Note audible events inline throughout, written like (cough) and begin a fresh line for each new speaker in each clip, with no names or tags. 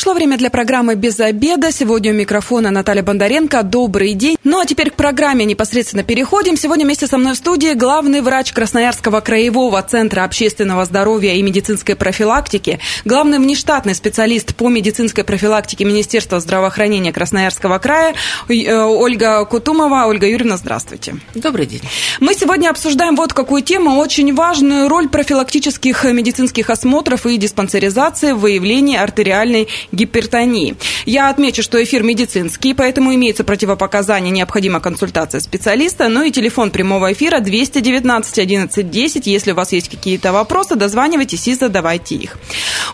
Пришло время для программы «Без обеда». Сегодня у микрофона Наталья Бондаренко. Добрый день. Ну а теперь к программе непосредственно переходим. Сегодня вместе со мной в студии главный врач Красноярского краевого центра общественного здоровья и медицинской профилактики, главный внештатный специалист по медицинской профилактике Министерства здравоохранения Красноярского края э, Ольга Кутумова. Ольга Юрьевна, здравствуйте.
Добрый день.
Мы сегодня обсуждаем вот какую тему. Очень важную роль профилактических медицинских осмотров и диспансеризации в выявлении артериальной гипертонии. Я отмечу, что эфир медицинский, поэтому имеется противопоказание, необходима консультация специалиста. Ну и телефон прямого эфира 219 11 10. Если у вас есть какие-то вопросы, дозванивайтесь и задавайте их.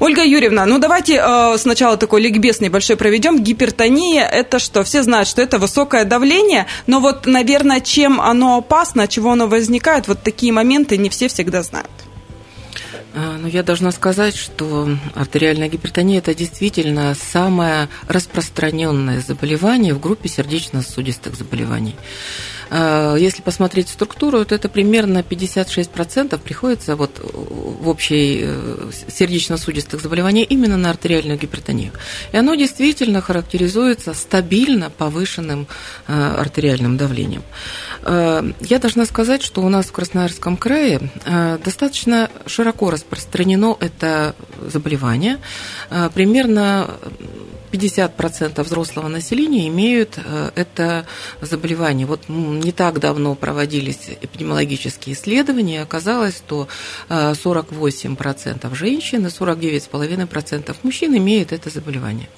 Ольга Юрьевна, ну давайте э, сначала такой ликбез небольшой проведем. Гипертония – это что? Все знают, что это высокое давление, но вот, наверное, чем оно опасно, чего оно возникает, вот такие моменты не все всегда знают.
А, ну, я должна сказать, что артериальная гипертония – это действительно самое распространенное заболевание в группе сердечно-сосудистых заболеваний. А, если посмотреть структуру, то это примерно 56% приходится вот в общей э, сердечно-судистых заболеваний именно на артериальную гипертонию. И оно действительно характеризуется стабильно повышенным э, артериальным давлением. Я должна сказать, что у нас в Красноярском крае э, достаточно широко распространено это заболевание. Примерно 50% взрослого населения имеют э, это заболевание. Вот не так давно проводились эпидемиологические исследования, оказалось, что 48% э, женщин и 49,5% мужчин имеют это заболевание.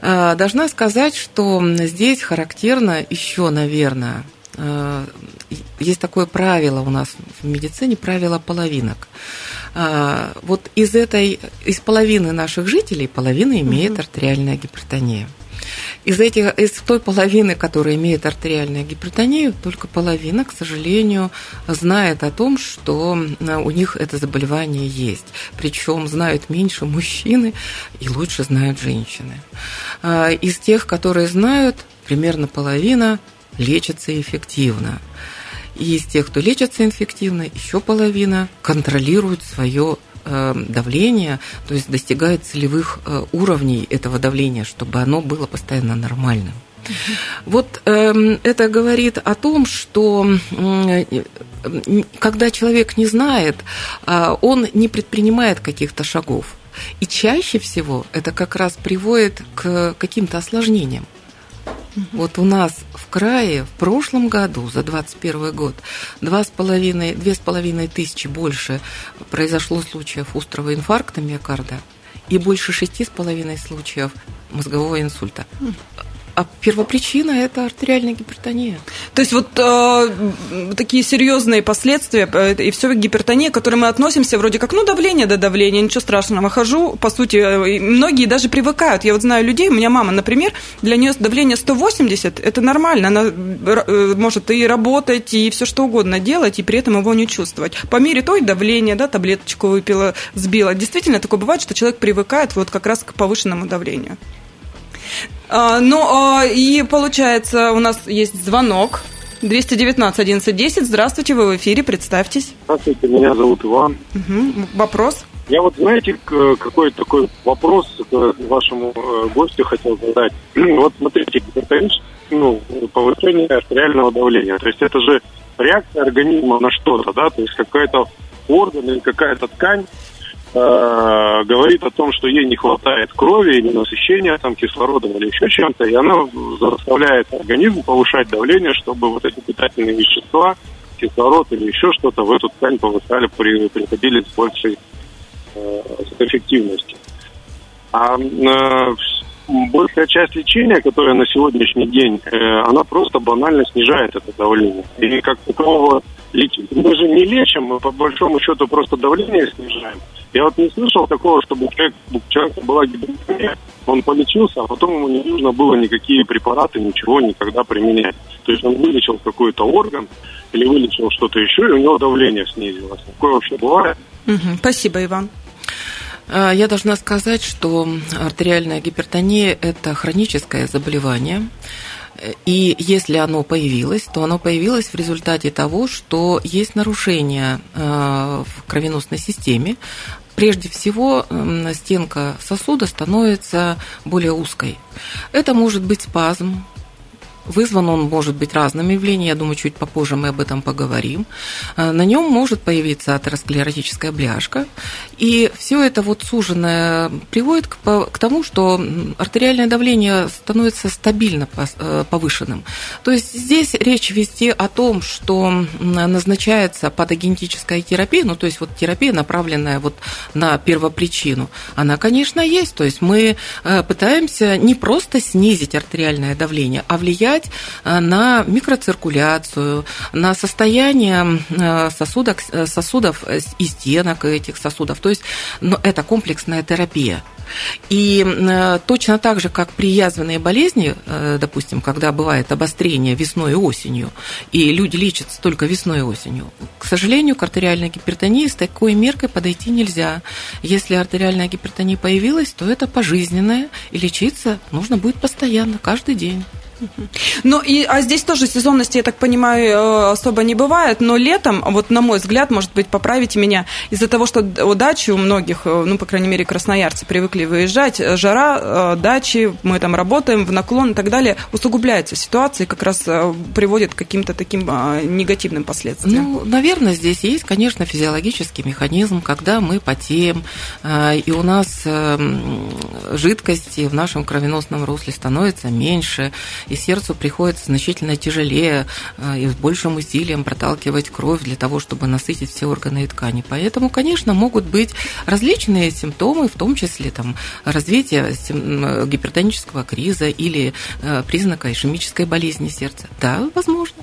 Э, должна сказать, что здесь характерно еще, наверное, есть такое правило у нас в медицине, правило половинок. А, вот из этой, из половины наших жителей половина имеет угу. артериальная гипертония. Из, этих, из той половины, которая имеет артериальную гипертонию, только половина, к сожалению, знает о том, что а, у них это заболевание есть. Причем знают меньше мужчины и лучше знают женщины. А, из тех, которые знают, примерно половина лечится эффективно. И из тех, кто лечится инфективно, еще половина контролирует свое э, давление, то есть достигает целевых э, уровней этого давления, чтобы оно было постоянно нормальным. Вот э, это говорит о том, что э, когда человек не знает, э, он не предпринимает каких-то шагов. И чаще всего это как раз приводит к каким-то осложнениям. Вот у нас в крае в прошлом году, за 2021 год, два с половиной, две с половиной тысячи больше произошло случаев острого инфаркта миокарда и больше шести с половиной случаев мозгового инсульта. А первопричина – это артериальная гипертония.
То есть вот э, такие серьезные последствия э, и все гипертония, к которой мы относимся вроде как, ну, давление до давления, ничего страшного. Хожу, по сути, э, многие даже привыкают. Я вот знаю людей, у меня мама, например, для нее давление 180 – это нормально. Она э, может и работать, и все что угодно делать, и при этом его не чувствовать. По мере той давления, да, таблеточку выпила, сбила. Действительно такое бывает, что человек привыкает вот как раз к повышенному давлению. А, ну, а, и получается, у нас есть звонок. 219 11 10. Здравствуйте, вы в эфире, представьтесь.
Здравствуйте, меня зовут Иван.
Угу. Вопрос?
Я вот, знаете, какой такой вопрос вашему э, гостю хотел задать. (clears throat) Вот смотрите, ну, повышение артериального давления. То есть это же реакция организма на что-то, да, то есть какой-то орган или какая-то ткань говорит о том, что ей не хватает крови или насыщения там, кислородом или еще чем-то, и она заставляет организм повышать давление, чтобы вот эти питательные вещества, кислород или еще что-то в эту ткань повышали, при, приходили с большей э, эффективностью. А э, большая часть лечения, которая на сегодняшний день, э, она просто банально снижает это давление. И как такового лечить. Мы же не лечим, мы по большому счету просто давление снижаем. Я вот не слышал такого, чтобы у человека, у человека была гипертония, он полечился, а потом ему не нужно было никакие препараты, ничего никогда применять. То есть он вылечил какой-то орган или вылечил что-то еще, и у него давление снизилось. Такое вообще бывает?
Угу, спасибо, Иван.
А, я должна сказать, что артериальная гипертония – это хроническое заболевание. И если оно появилось, то оно появилось в результате того, что есть нарушение в кровеносной системе, прежде всего стенка сосуда становится более узкой. Это может быть спазм, Вызван он может быть разными явлениями, я думаю, чуть попозже мы об этом поговорим. Э, на нем может появиться атеросклеротическая бляшка, и все это вот суженное приводит к, к тому, что артериальное давление становится стабильно э, повышенным. То есть здесь речь вести о том, что назначается патогенетическая терапия, ну то есть вот терапия, направленная вот на первопричину, она, конечно, есть. То есть мы э, пытаемся не просто снизить артериальное давление, а влиять влиять э, на микроциркуляцию, на состояние э, сосудов, э, сосудов и стенок этих сосудов. То есть ну, это комплексная терапия. И точно так же, как при язвенной болезни, допустим, когда бывает обострение весной и осенью, и люди лечатся только весной и осенью, к сожалению, к артериальной гипертонии с такой меркой подойти нельзя. Если артериальная гипертония появилась, то это пожизненное, и лечиться нужно будет постоянно, каждый день. (laughs)
Ну, и, а здесь тоже сезонности, я так понимаю, э, особо не бывает, но летом, вот на мой взгляд, может быть, поправите меня, из-за того, что дачи у многих, э, ну, по крайней мере, красноярцы привыкли выезжать, э, жара, дачи, мы там работаем в наклон и так далее, усугубляется ситуация и как раз приводит к каким-то таким негативным последствиям.
Ну, наверное, здесь есть, конечно, физиологический механизм, когда мы потеем, и у нас жидкости в нашем кровеносном русле становится меньше, и сердцу приходится значительно тяжелее э, и с большим усилием проталкивать кровь для того, чтобы насытить все органы и ткани. Поэтому, конечно, могут быть различные симптомы, в том числе там, развитие гипертонического криза или э, признака ишемической болезни сердца. Да, возможно.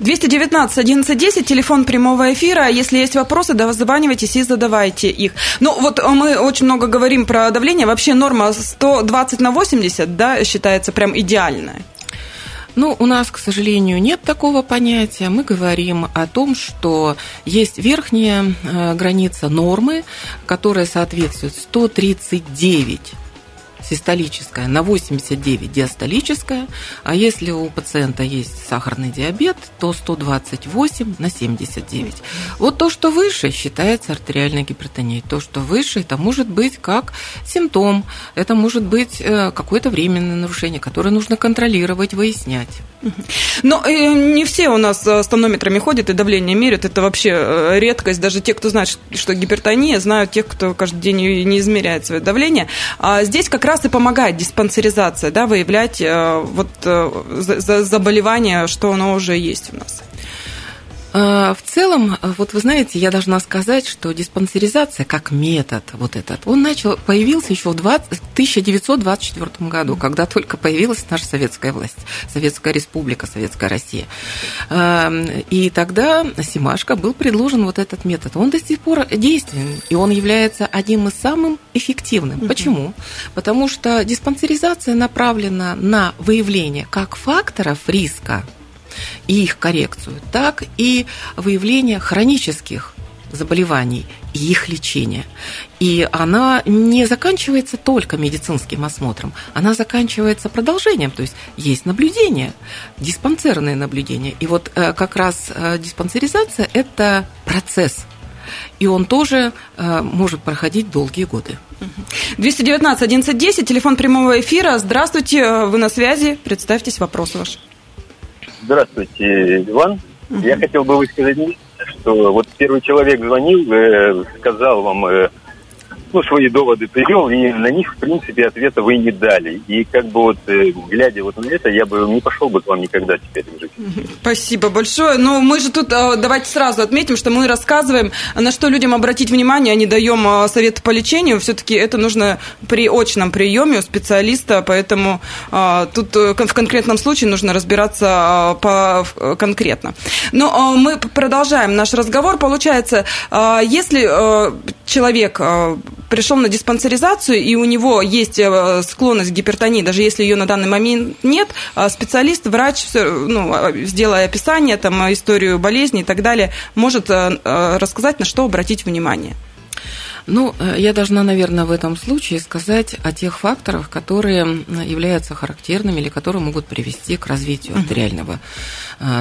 219 1110, телефон прямого эфира. Если есть вопросы, да, званивайтесь и задавайте их. Ну, вот мы очень много говорим про давление. Вообще норма 120 на 80, да, считается прям идеальная.
Ну, у нас, к сожалению, нет такого понятия. Мы говорим о том, что есть верхняя э, граница нормы, которая соответствует 139 систолическая на 89 диастолическая, а если у пациента есть сахарный диабет, то 128 на 79. Вот то, что выше, считается артериальной гипертонией. То, что выше, это может быть как симптом, это может быть э, какое-то временное нарушение, которое нужно контролировать, выяснять.
Но э, не все у нас с тонометрами ходят и давление меряют. Это вообще э, редкость. Даже те, кто знает, что гипертония, знают тех, кто каждый день не измеряет свое давление. А здесь как раз и помогает диспансеризация, да, выявлять э, вот заболевание, что оно уже есть у нас.
А, в целом, вот вы знаете, я должна сказать, что диспансеризация как метод вот этот, он начал, появился еще в 20, 1924 году, когда только появилась наша советская власть, Советская Республика, Советская Россия. А, и тогда Симашко был предложен вот этот метод. Он до сих пор действенен, и он является одним из самых эффективным. Почему? Потому что диспансеризация направлена на выявление как факторов риска, и их коррекцию, так и выявление хронических заболеваний и их лечение. И она не заканчивается только медицинским осмотром, она заканчивается продолжением, то есть есть наблюдение, диспансерное наблюдение. И вот э, как раз э, диспансеризация – это процесс, и он тоже э, может проходить долгие годы.
219 1110, телефон прямого эфира. Здравствуйте, вы на связи. Представьтесь, вопрос ваш.
Здравствуйте, Иван. Угу. Я хотел бы высказать, что вот первый человек звонил, э, сказал вам, э, ну, свои доводы привел, и на них, в принципе, ответа вы не дали. И как бы вот, э, глядя вот на это, я бы не пошел бы к вам никогда теперь жить.
Спасибо большое. Но мы же тут, э, давайте сразу отметим, что мы рассказываем, на что людям обратить внимание, а не даем э, советы по лечению. Все-таки это нужно при очном приеме у специалиста, поэтому тут в конкретном случае нужно разбираться по, конкретно. Но мы продолжаем наш разговор. Получается, если человек пришел на диспансеризацию, и у него есть э, склонность к гипертонии, даже если ее на данный момент нет, а специалист, врач, ну, а, сделая описание, там, историю болезни и так далее, может э, э, рассказать, на что обратить внимание.
Ну, я должна, наверное, в этом случае сказать о тех факторах, которые являются характерными или которые могут привести к развитию артериального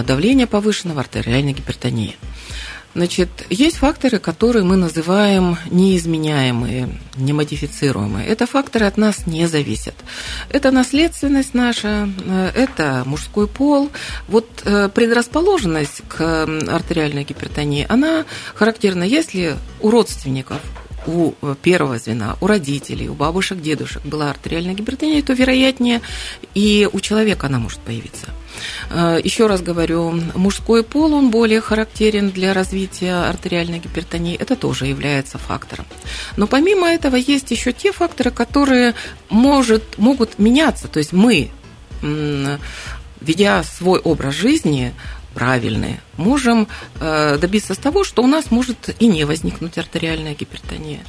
давления повышенного, артериальной гипертонии. Значит, есть факторы, которые мы называем неизменяемые, немодифицируемые. Это факторы от нас не зависят. Это наследственность наша, э, это мужской пол. Вот э, предрасположенность к артериальной гипертонии, она характерна, если у родственников у э, первого звена, у родителей, у бабушек, дедушек была артериальная гипертония, то вероятнее и у человека она может появиться. Э, Еще раз говорю, мужской пол, он более характерен для развития артериальной гипертонии, это тоже является фактором. Но помимо этого есть еще те факторы, которые может, могут меняться. То есть мы, ведя свой образ жизни, правильные, можем э, добиться того, что у нас может и не возникнуть артериальная гипертония.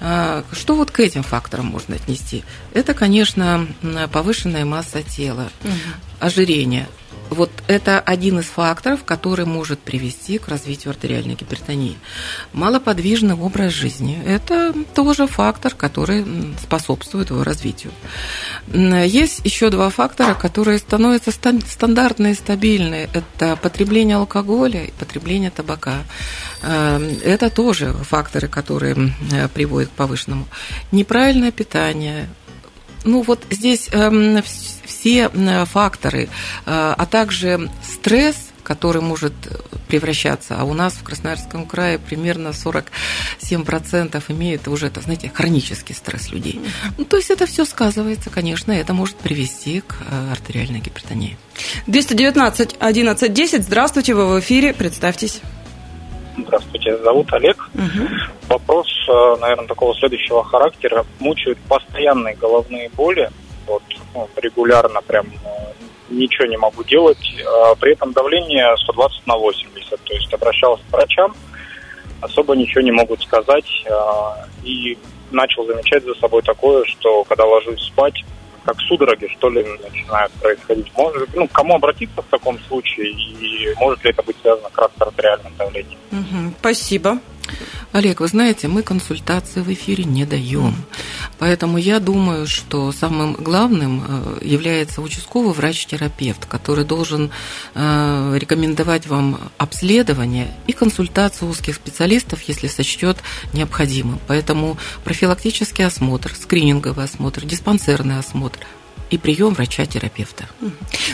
Э, что вот к этим факторам можно отнести? Это, конечно, повышенная масса тела, угу. Ожирение, вот это один из факторов, который может привести к развитию артериальной гипертонии. Малоподвижный образ жизни – это тоже фактор, который способствует его развитию. Есть еще два фактора, которые становятся стандартные и стабильные. Это потребление алкоголя и потребление табака. Эм, это тоже факторы, которые приводят к повышенному. Неправильное питание, ну вот здесь э, все факторы, э, а также стресс, который может превращаться, а у нас в Красноярском крае примерно 47% имеют уже, это, знаете, хронический стресс людей. Ну, то есть это все сказывается, конечно, это может привести к э, артериальной гипертонии.
219 11 10. Здравствуйте, вы в эфире, представьтесь.
Здравствуйте, зовут Олег. Угу. Вопрос, э, наверное, такого следующего характера. Мучают постоянные головные боли. Вот, ну, регулярно прям э, ничего не могу делать. А при этом давление 120 на 80. То есть обращался к врачам, особо ничего не могут сказать. А, и начал замечать за собой такое, что когда ложусь спать, как судороги, что ли, начинают происходить. Может, ну, к кому обратиться в таком случае, и может ли это быть связано как раз с артериальным давлением?
Угу, спасибо.
Олег, вы знаете, мы консультации в эфире не даем. Поэтому я думаю, что самым главным э, является участковый врач-терапевт, который должен э, рекомендовать вам обследование и консультацию узких специалистов, если сочтет необходимым. Поэтому профилактический осмотр, скрининговый осмотр, диспансерный осмотр – и прием врача-терапевта.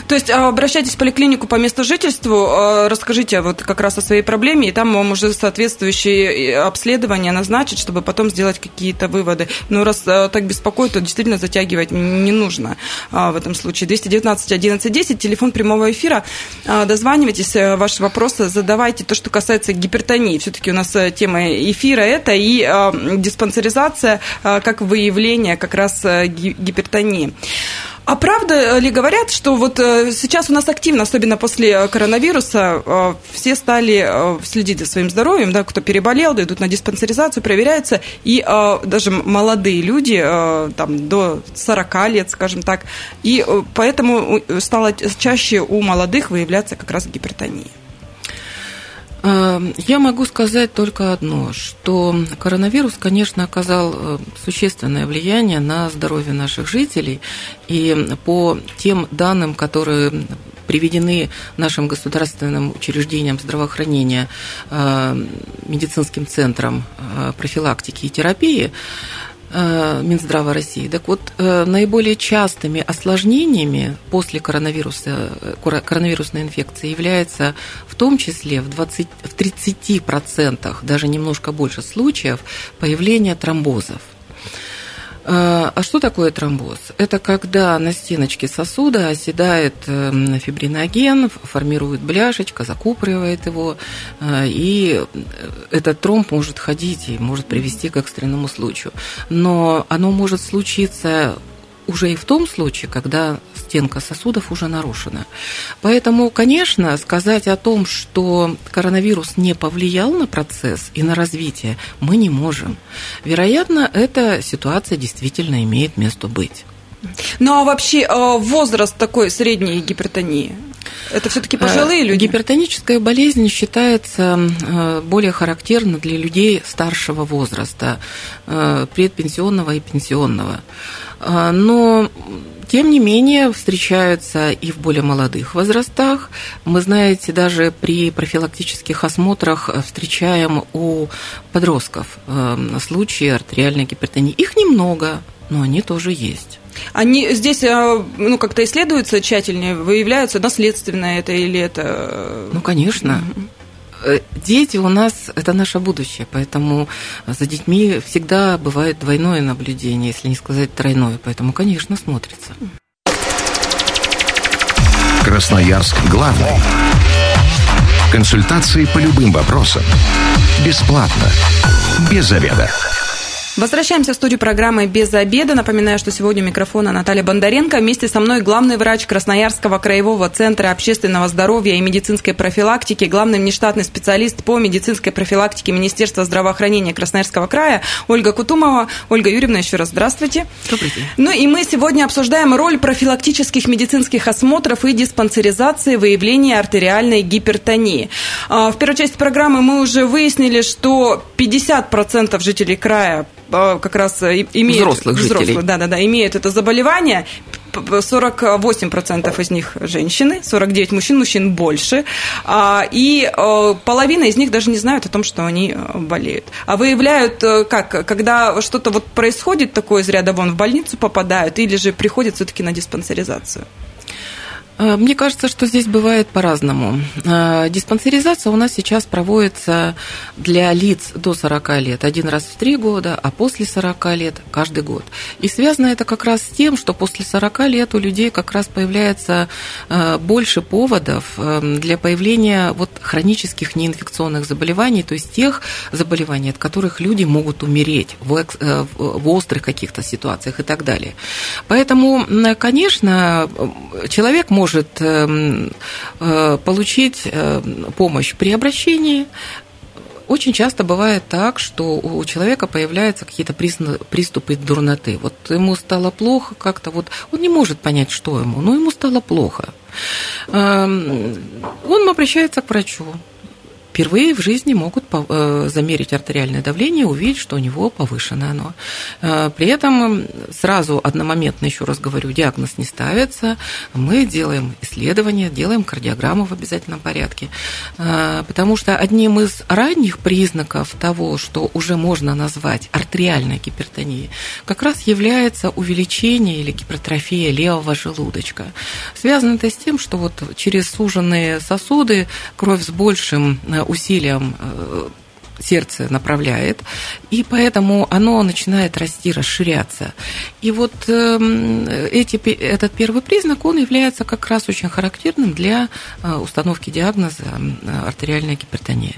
То есть а, обращайтесь в поликлинику по месту жительства, расскажите вот как раз о своей проблеме, и там вам уже соответствующие э, обследования назначат, чтобы потом сделать какие-то выводы. Но раз а, так беспокоит, то действительно затягивать не нужно а, в этом случае. 219 11 10, телефон прямого эфира. Дозванивайтесь, э, ваши вопросы задавайте. То, что касается гипертонии, все-таки у нас э, тема эфира это и диспансеризация как выявление как раз гипертонии. А правда ли говорят, что вот э, сейчас у нас активно, особенно после коронавируса, э, все стали э, следить за своим здоровьем, да, кто переболел, да, идут на диспансеризацию, проверяются, и даже молодые люди, там, до 40 лет, скажем так, и поэтому стало чаще у молодых выявляться как раз гипертония.
Эм, я могу сказать только одно, что коронавирус, конечно, оказал э, существенное влияние на здоровье наших жителей. И по тем данным, которые приведены нашим государственным учреждением здравоохранения, э, медицинским центром э, профилактики и терапии, Минздрава России. Так вот, э, наиболее частыми осложнениями после коронавируса, э, коронавирусной инфекции является в том числе в, 20, в 30%, даже немножко больше случаев, появление тромбозов. А, а что такое тромбоз? Это когда на стеночке сосуда оседает эм, фибриноген, формирует бляшечка, закупоривает его, э, и этот тромб может ходить и может привести к экстренному случаю. Но оно может случиться уже и в том случае, когда стенка сосудов уже нарушена. Поэтому, конечно, сказать о том, что коронавирус не повлиял на процесс и на развитие, мы не можем. Вероятно, эта ситуация действительно имеет место быть.
Ну а вообще э, возраст такой средней гипертонии? Это все-таки пожилые люди?
Гипертоническая болезнь считается более характерна для людей старшего возраста, предпенсионного и пенсионного. Но тем не менее, встречаются и в более молодых возрастах. Мы, знаете, даже при профилактических осмотрах встречаем у подростков эм, случаи артериальной гипертонии. Их немного, но они тоже есть.
Они здесь э, ну, как-то исследуются тщательнее, выявляются наследственно это или это?
Э, ну, конечно. Угу. Э, дети у нас – это наше будущее, поэтому за детьми всегда бывает двойное наблюдение, если не сказать тройное, поэтому, конечно, смотрится.
Красноярск главный. Консультации по любым вопросам. Бесплатно. Без заведа.
Возвращаемся в студию программы «Без обеда». Напоминаю, что сегодня у микрофона Наталья Бондаренко. Вместе со мной главный врач Красноярского краевого центра общественного здоровья и медицинской профилактики, главный внештатный специалист по медицинской профилактике Министерства здравоохранения Красноярского края Ольга Кутумова. Ольга Юрьевна, еще раз здравствуйте.
Добрый день.
Ну и мы сегодня обсуждаем роль профилактических медицинских осмотров и диспансеризации выявления артериальной гипертонии. А, в первой части программы мы уже выяснили, что 50% жителей края как раз э, имеют...
Взрослых жителей. Взрослых,
да, да, да, имеют это заболевание. 48% из них женщины, 49 мужчин, мужчин больше. А, и э, половина из них даже не знают о том, что они э, болеют. А выявляют как? Когда что-то вот происходит такое из ряда вон, в больницу попадают или же приходят все-таки на диспансеризацию?
Э, мне кажется, что здесь бывает по-разному. Э, диспансеризация у нас сейчас проводится для лиц до 40 лет один раз в три года, а после 40 лет каждый год. И связано это как раз с тем, что после 40 лет у людей как раз появляется э, больше поводов для появления вот хронических неинфекционных заболеваний, то есть тех заболеваний, от которых люди могут умереть в, острых каких-то ситуациях и так далее. Поэтому, конечно, человек может может эм, э, получить э, помощь при обращении. Очень часто бывает так, что у человека появляются какие-то приступы дурноты. Вот ему стало плохо как-то, вот он не может понять, что ему, но ему стало плохо. Эм, он обращается к врачу впервые в жизни могут э, замерить артериальное давление, увидеть, что у него повышено оно. Э, при этом сразу одномоментно, еще раз говорю, диагноз не ставится. Мы делаем исследования, делаем кардиограмму в обязательном порядке. Э, потому что одним из ранних признаков того, что уже можно назвать артериальной гипертонией, как раз является увеличение или гипертрофия левого желудочка. Связано это с тем, что вот через суженные сосуды кровь с большим усилием э, сердце направляет, и поэтому оно начинает расти, расширяться. И вот эм, эти, этот первый признак, он является как раз очень характерным для э, установки диагноза артериальная гипертония.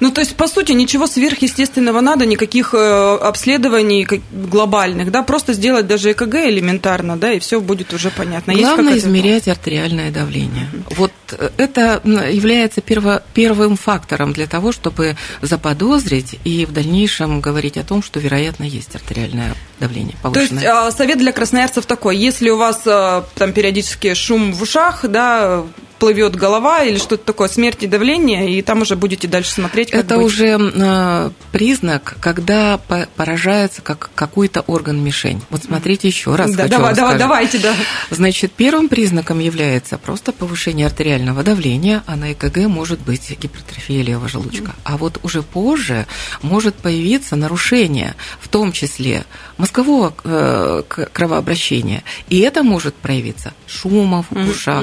Ну, то есть, по сути, ничего сверхъестественного надо, никаких э, обследований глобальных, да, просто сделать даже ЭКГ элементарно, да, и все будет уже понятно.
Главное измерять это? артериальное давление. Вот э, это является перво, первым фактором для того, чтобы заподозрить и в дальнейшем говорить о том, что, вероятно, есть артериальное давление повышенное.
То есть, а, совет для красноярцев такой, если у вас э, там периодически шум в ушах, да, плывет голова или что-то такое, смерть и давление, и там уже будете дальше смотреть.
Как Это быть. уже э, признак, когда поражается как какой-то орган-мишень. Вот смотрите еще раз.
Да, давай, давай, давайте, да.
Значит, первым признаком является просто повышение артериального давления, а на ЭКГ может быть гипертрофия левого желудочка. А вот уже позже может появиться нарушение, в том числе мозгового э, кровообращения. И это может проявиться шумом в ушах,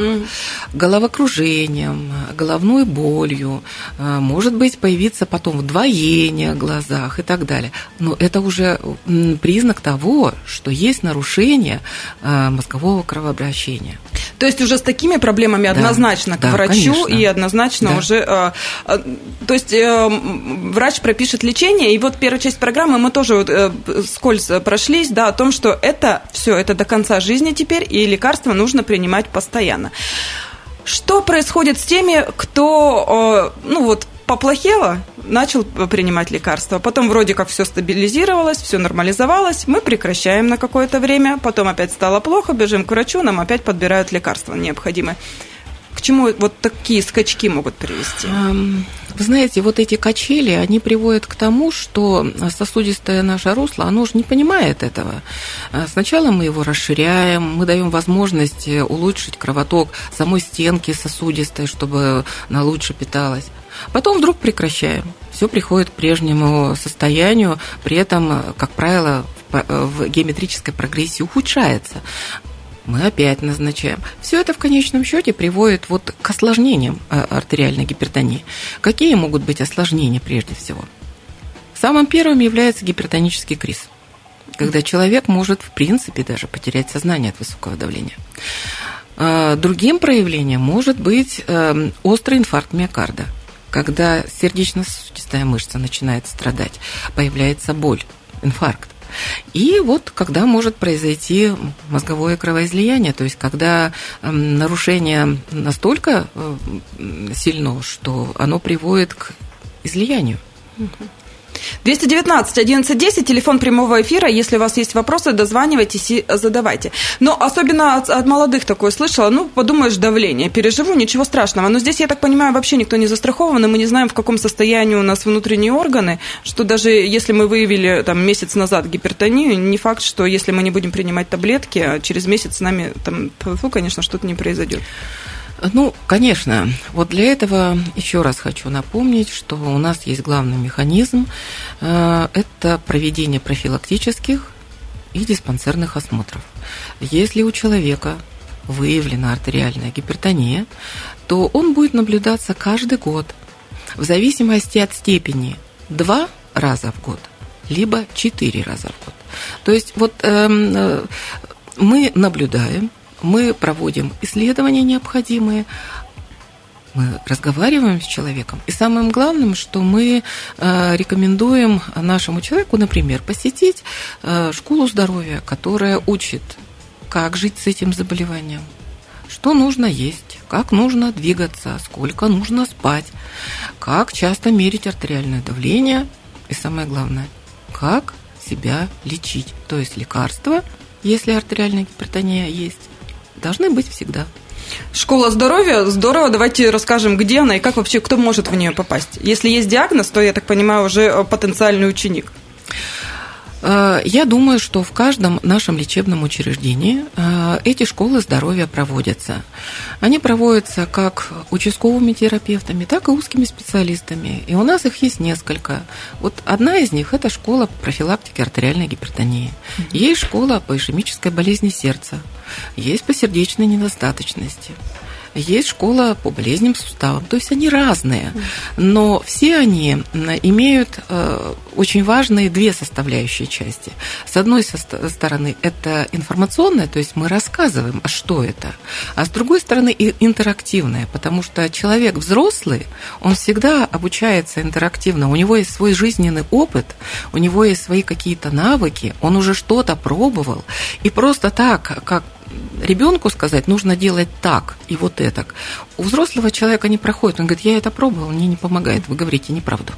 голова головокружением, головной болью, э, может быть появиться потом вдвоение в глазах и так далее. Но это уже признак того, что есть нарушение э, мозгового кровообращения.
То есть уже с такими проблемами да, однозначно да, к врачу конечно. и однозначно да. уже... Э, то есть врач пропишет лечение, и вот первая часть программы мы тоже вот скользь прошлись, да, о том, что это все, это до конца жизни теперь, и лекарства нужно принимать постоянно. Что происходит с теми, кто, э, ну вот, поплохело, начал принимать лекарства. Потом вроде как все стабилизировалось, все нормализовалось, мы прекращаем на какое-то время, потом опять стало плохо, бежим к врачу, нам опять подбирают лекарства необходимые. К чему вот такие скачки могут привести?
Вы знаете, вот эти качели, они приводят к тому, что сосудистое наше русло, оно же не понимает этого. А сначала мы его расширяем, мы даем возможность улучшить кровоток самой стенки сосудистой, чтобы она лучше питалась. Потом вдруг прекращаем. Все приходит к прежнему состоянию, при этом, как правило, в геометрической прогрессии ухудшается мы опять назначаем. Все это в конечном счете приводит вот к осложнениям э, артериальной гипертонии. Какие могут быть осложнения прежде всего? Самым первым является гипертонический криз, когда человек может, в принципе, даже потерять сознание от высокого давления. Э, другим проявлением может быть э, острый инфаркт миокарда, когда сердечно-сосудистая мышца начинает страдать, появляется боль, инфаркт. И вот когда может произойти мозговое кровоизлияние, то есть когда эм, нарушение настолько э, сильно, что оно приводит к излиянию.
219 1110, телефон прямого эфира. Если у вас есть вопросы, дозванивайтесь и задавайте. Но особенно от, от молодых такое слышала. Ну, подумаешь, давление. Переживу, ничего страшного. Но здесь, я так понимаю, вообще никто не застрахован, и мы не знаем, в каком состоянии у нас внутренние органы, что даже если мы выявили там, месяц назад гипертонию, не факт, что если мы не будем принимать таблетки, а через месяц с нами, там, фу, конечно, что-то не произойдет.
Ну, конечно. Вот для этого еще раз хочу напомнить, что у нас есть главный механизм. Э, это проведение профилактических и диспансерных осмотров. Если у человека выявлена артериальная гипертония, то он будет наблюдаться каждый год в зависимости от степени два раза в год, либо четыре раза в год. То есть вот эм, э, мы наблюдаем, мы проводим исследования необходимые, мы разговариваем с человеком. И самым главным, что мы э, рекомендуем нашему человеку, например, посетить э, школу здоровья, которая учит, как жить с этим заболеванием, что нужно есть, как нужно двигаться, сколько нужно спать, как часто мерить артериальное давление и самое главное, как себя лечить, то есть лекарства, если артериальная гипертония есть, должны быть всегда.
Школа здоровья, здорово, давайте расскажем, где она и как вообще, кто может в нее попасть. Если есть диагноз, то, я так понимаю, уже э, потенциальный ученик.
Э, я думаю, что в каждом нашем лечебном учреждении э, эти школы здоровья проводятся. Они проводятся как участковыми терапевтами, так и узкими специалистами. И у нас их есть несколько. Вот одна из них – это школа профилактики артериальной гипертонии. Есть школа по ишемической болезни сердца. Есть по сердечной недостаточности. Есть школа по болезням суставов. То есть они разные, но все они имеют э, очень важные две составляющие части. С одной стороны, это информационная, то есть мы рассказываем, а что это, а с другой стороны, интерактивная, потому что человек взрослый, он всегда обучается интерактивно, у него есть свой жизненный опыт, у него есть свои какие-то навыки, он уже что-то пробовал, и просто так, как ребенку сказать, нужно делать так и вот это. У взрослого человека не проходит. Он говорит, я это пробовал, мне не помогает. Вы говорите неправду.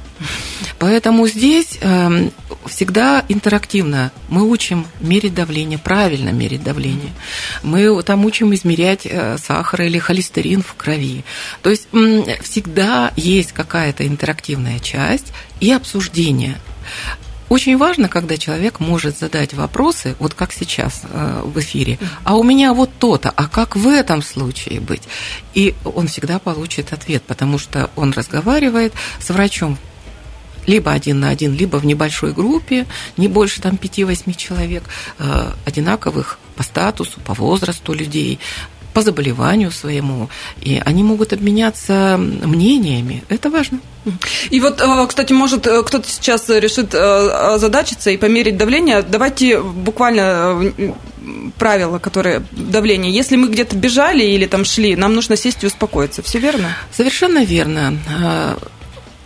Поэтому здесь э, всегда интерактивно. Мы учим мерить давление, правильно мерить давление. Мы там учим измерять э, сахар или холестерин в крови. То есть э, всегда есть какая-то интерактивная часть и обсуждение. Очень важно, когда человек может задать вопросы, вот как сейчас э, в эфире, а у меня вот то-то, а как в этом случае быть? И он всегда получит ответ, потому что он разговаривает с врачом либо один на один, либо в небольшой группе, не больше там 5-8 человек, э, одинаковых по статусу, по возрасту людей, по заболеванию своему, и они могут обменяться мнениями. Это важно.
И вот, э, кстати, может э, кто-то сейчас решит э, задачиться и померить давление. Давайте буквально правила, которые давление. Если мы где-то бежали или там шли, нам нужно сесть и успокоиться. Все верно?
Совершенно верно.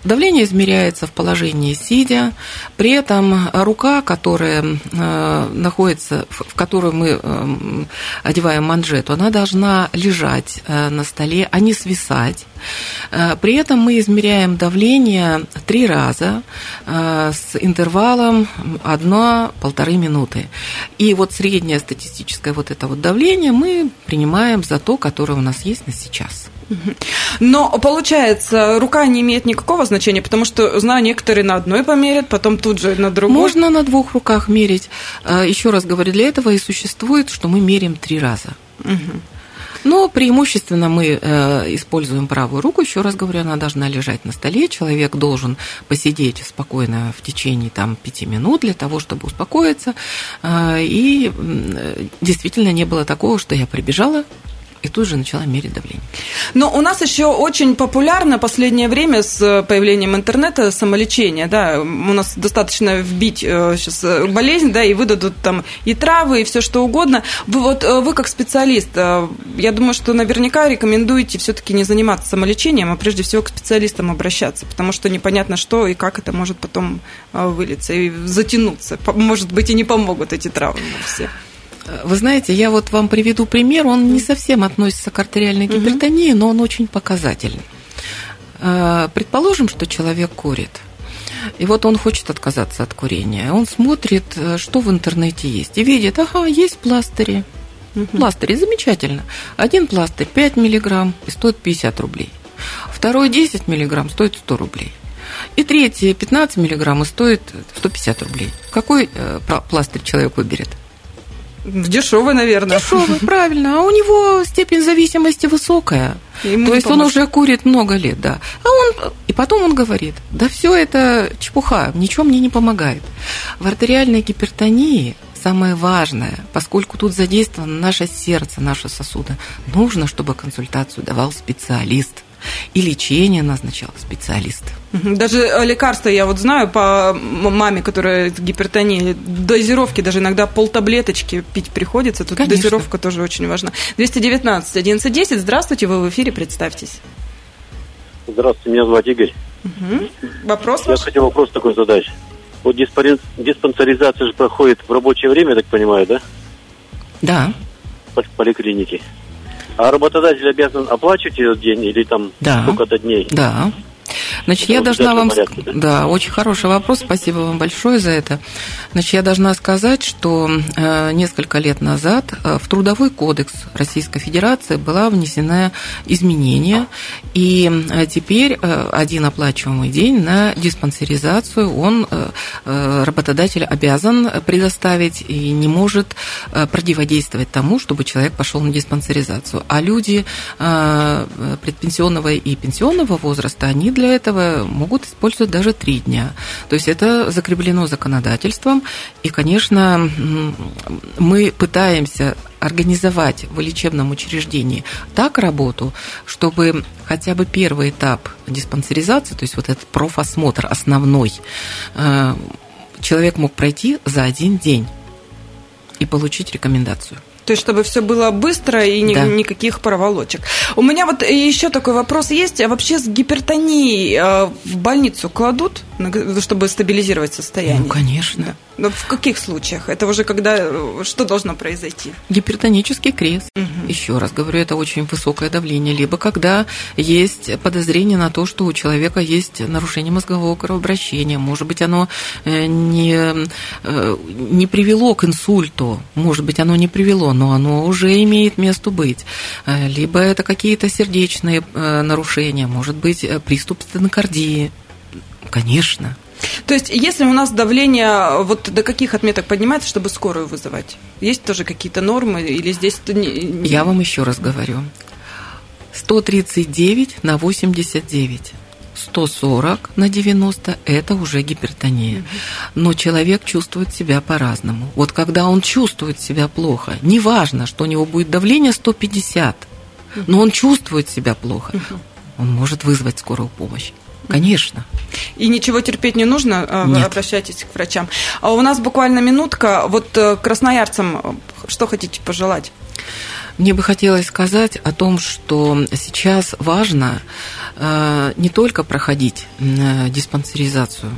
Давление измеряется в положении сидя, при этом рука, которая э, находится, в которую мы э, одеваем манжету, она должна лежать э, на столе, а не свисать. При этом мы измеряем давление три раза с интервалом 1-1,5 минуты. И вот среднее статистическое вот это вот давление мы принимаем за то, которое у нас есть на сейчас.
Но получается, рука не имеет никакого значения, потому что знаю, некоторые на одной померят, потом тут же на другой.
Можно на двух руках мерить. А, Еще раз говорю, для этого и существует, что мы меряем три раза. Но преимущественно мы э, используем правую руку. Еще раз говорю, она должна лежать на столе. Человек должен посидеть спокойно в течение там, пяти минут для того, чтобы успокоиться. Э, и м, действительно не было такого, что я прибежала и тут же начала мерить давление.
Но у нас еще очень популярно последнее время с появлением интернета самолечение. Да? У нас достаточно вбить э, сейчас болезнь, да, и выдадут там и травы, и все что угодно. Вы, вот, э, вы как специалист, э, я думаю, что наверняка рекомендуете все-таки не заниматься самолечением, а прежде всего к специалистам обращаться, потому что непонятно что и как это может потом э, вылиться и затянуться. Может быть, и не помогут эти травмы все.
Вы знаете, я вот вам приведу пример. Он не совсем относится к артериальной гипертонии, но он очень показательный. Э, Предположим, что человек курит. И вот он хочет отказаться от курения. Он смотрит, э, что в интернете есть. И видит, ага, есть пластыри. Пластыри, замечательно. Один пластырь 5 миллиграмм и стоит 50 рублей. Второй 10 миллиграмм стоит 100 рублей. И третий 15 миллиграмм и стоит 150 рублей. Какой э, пла- пластырь человек выберет?
Дешевый, наверное.
Дешевый, правильно. А у него степень зависимости высокая.
Ему
То есть он
поможет.
уже курит много лет, да. А он и потом он говорит, да все это чепуха, ничего мне не помогает. В артериальной гипертонии самое важное, поскольку тут задействовано наше сердце, наши сосуды, нужно, чтобы консультацию давал специалист и лечение назначал специалист.
Даже э, лекарства, я вот знаю по маме, которая с гипертонией, дозировки даже иногда полтаблеточки пить приходится. Тут
Конечно.
дозировка тоже очень важна. 219 1110, здравствуйте, вы в эфире, представьтесь.
Здравствуйте, меня зовут Игорь.
Мгм. Вопрос
Я
ваш?
хотел вопрос такой задать. Вот диспари- диспансеризация же проходит в рабочее время, я так понимаю, да?
Да,
В поликлинике. А работодатель обязан оплачивать этот день или там
Да.
сколько-то дней?
Да. Значит, я должна вам...
порядке,
Да, очень хороший вопрос, спасибо вам большое за это. Значит, я должна сказать, что э, несколько лет назад э, в Трудовой кодекс Российской Федерации была внесена изменение, и э, теперь один оплачиваемый день на диспансеризацию он, работодатель обязан предоставить и не может противодействовать тому, чтобы человек пошел на диспансеризацию. А люди предпенсионного и пенсионного возраста, они для этого могут использовать даже три дня. То есть это закреплено законодательством, и, конечно, мы пытаемся организовать в лечебном учреждении так работу, чтобы хотя бы первый этап диспансеризации, то есть вот этот профосмотр основной, э, человек мог пройти за один день и получить рекомендацию.
То есть, чтобы все было быстро и ни-
Да.
никаких проволочек. У меня вот еще такой вопрос есть. А вообще с гипертонией э, в больницу кладут, г- чтобы стабилизировать состояние?
Ну, конечно.
Но в каких случаях? Это уже когда э, что должно произойти?
Гипертонический крест. Еще раз говорю, это очень высокое давление. Либо когда есть подозрение на то, что у человека есть нарушение мозгового кровообращения. Может быть, оно э, не, не привело к инсульту. Может быть, оно не привело, но оно уже имеет место быть. Э, Либо это какие-то сердечные э, нарушения. Может быть, э, приступ стенокардии. Конечно.
То есть, если у нас давление вот до каких отметок поднимается, чтобы скорую вызывать? Есть тоже какие-то нормы или здесь...
Я вам еще раз говорю. 139 на 89. 140 на 90 – это уже гипертония. Но человек чувствует себя по-разному. Вот когда он чувствует себя плохо, неважно, что у него будет давление 150, но он чувствует себя плохо, он может вызвать скорую помощь. Конечно.
И ничего терпеть не нужно, э,
Нет.
обращайтесь к врачам. А у нас буквально минутка. Вот э, красноярцам э, что хотите пожелать?
Мне бы хотелось сказать о том, что сейчас важно э, не только проходить э, диспансеризацию,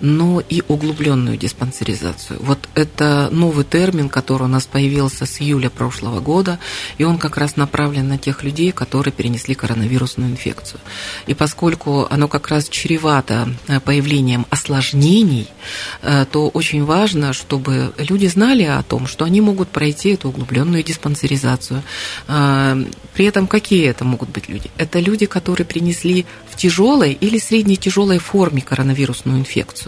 но и углубленную диспансеризацию. Вот это новый термин, который у нас появился с июля прошлого года, и он как раз направлен на тех людей, которые перенесли коронавирусную инфекцию. И поскольку оно как раз чревато э, появлением осложнений, э, то очень важно, чтобы люди знали о том, что они могут пройти эту углубленную диспансеризацию. Э, при этом какие это могут быть люди? Это люди, которые принесли в тяжелой или средней тяжелой форме коронавирусную инфекцию.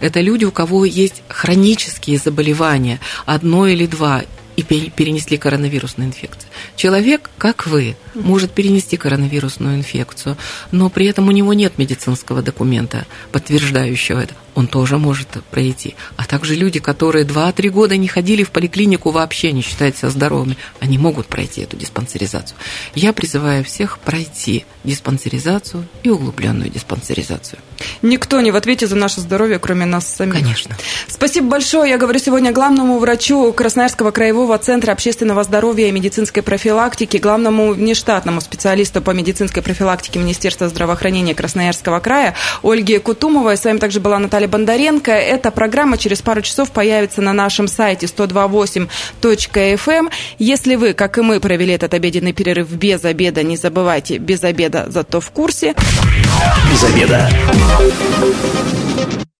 Это люди, у кого есть хронические заболевания, одно или два, и перенесли коронавирусную инфекцию. Человек, как вы, может перенести коронавирусную инфекцию, но при этом у него нет медицинского документа, подтверждающего это. Он тоже может пройти. А также люди, которые 2-3 года не ходили в поликлинику вообще, не считают себя здоровыми, они могут пройти эту диспансеризацию. Я призываю всех пройти диспансеризацию и углубленную диспансеризацию.
Никто не в ответе за наше здоровье, кроме нас самих.
Конечно.
Спасибо большое. Я говорю сегодня главному врачу Красноярского краевого центра общественного здоровья и медицинской профилактики, главному внештатному специалисту по медицинской профилактике Министерства здравоохранения Красноярского края Ольге Кутумовой. С вами также была Наталья Бондаренко. Эта программа через пару часов появится на нашем сайте 128.fm. Эм. Если вы, как и мы, провели этот обеденный перерыв без обеда, не забывайте, без обеда, зато в курсе.
Без обеда.